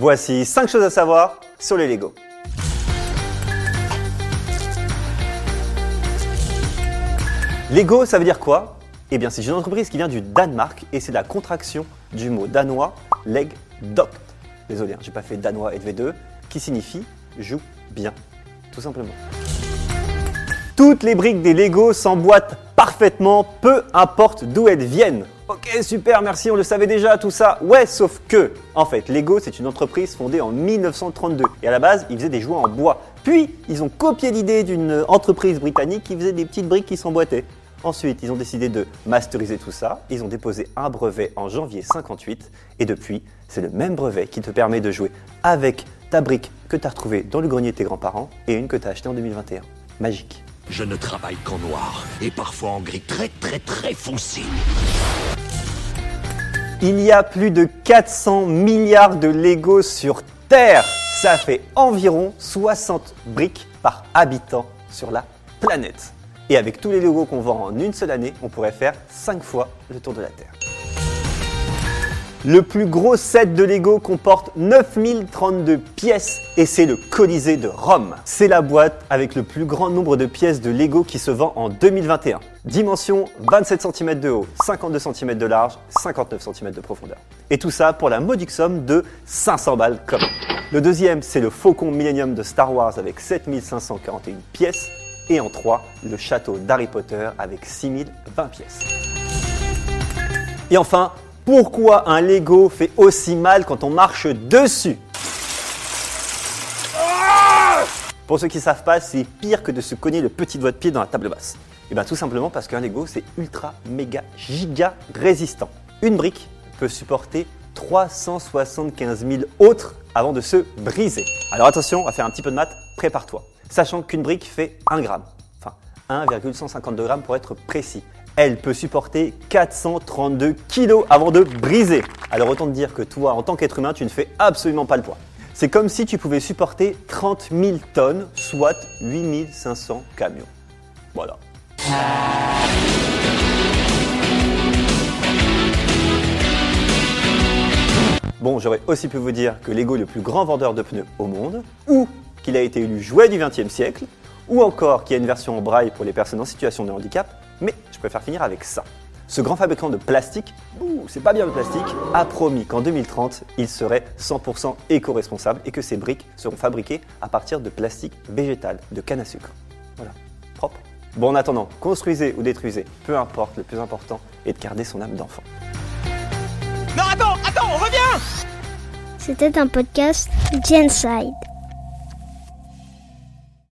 Voici 5 choses à savoir sur les Lego. Lego, ça veut dire quoi? Eh bien, c'est une entreprise qui vient du Danemark et c'est la contraction du mot danois leg doct. Désolé, hein, j'ai pas fait danois et de V2, qui signifie joue bien, tout simplement. Toutes les briques des Lego s'emboîtent parfaitement, peu importe d'où elles viennent. Ok, super, merci, on le savait déjà, tout ça. Ouais, sauf que, en fait, Lego, c'est une entreprise fondée en 1932. Et à la base, ils faisaient des jouets en bois. Puis, ils ont copié l'idée d'une entreprise britannique qui faisait des petites briques qui s'emboîtaient. Ensuite, ils ont décidé de masteriser tout ça. Ils ont déposé un brevet en janvier 58. Et depuis, c'est le même brevet qui te permet de jouer avec ta brique que tu as retrouvée dans le grenier de tes grands-parents et une que tu as achetée en 2021. Magique. Je ne travaille qu'en noir et parfois en gris très très très foncé. Il y a plus de 400 milliards de Lego sur Terre. Ça fait environ 60 briques par habitant sur la planète. Et avec tous les Legos qu'on vend en une seule année, on pourrait faire 5 fois le tour de la Terre. Le plus gros set de Lego comporte 9032 pièces et c'est le Colisée de Rome. C'est la boîte avec le plus grand nombre de pièces de Lego qui se vend en 2021. Dimension 27 cm de haut, 52 cm de large, 59 cm de profondeur. Et tout ça pour la modique somme de 500 balles comme. Le deuxième, c'est le Faucon Millennium de Star Wars avec 7541 pièces. Et en 3, le château d'Harry Potter avec 6020 pièces. Et enfin, pourquoi un Lego fait aussi mal quand on marche dessus Pour ceux qui ne savent pas, c'est pire que de se cogner le petit doigt de pied dans la table basse. Et bien tout simplement parce qu'un Lego c'est ultra méga giga résistant. Une brique peut supporter 375 000 autres avant de se briser. Alors attention, on va faire un petit peu de maths, prépare-toi. Sachant qu'une brique fait 1 gramme, enfin 1,152 grammes pour être précis elle peut supporter 432 kg avant de briser. Alors autant te dire que toi, en tant qu'être humain, tu ne fais absolument pas le poids. C'est comme si tu pouvais supporter 30 000 tonnes, soit 8500 camions. Voilà. Bon, j'aurais aussi pu vous dire que Lego est le plus grand vendeur de pneus au monde, ou qu'il a été élu jouet du XXe siècle, ou encore qu'il y a une version en braille pour les personnes en situation de handicap, mais je préfère finir avec ça. Ce grand fabricant de plastique, c'est pas bien le plastique, a promis qu'en 2030, il serait 100% éco-responsable et que ses briques seront fabriquées à partir de plastique végétal, de canne à sucre. Voilà, propre. Bon, en attendant, construisez ou détruisez, peu importe, le plus important est de garder son âme d'enfant. Non, attends, attends, on revient C'était un podcast Genside.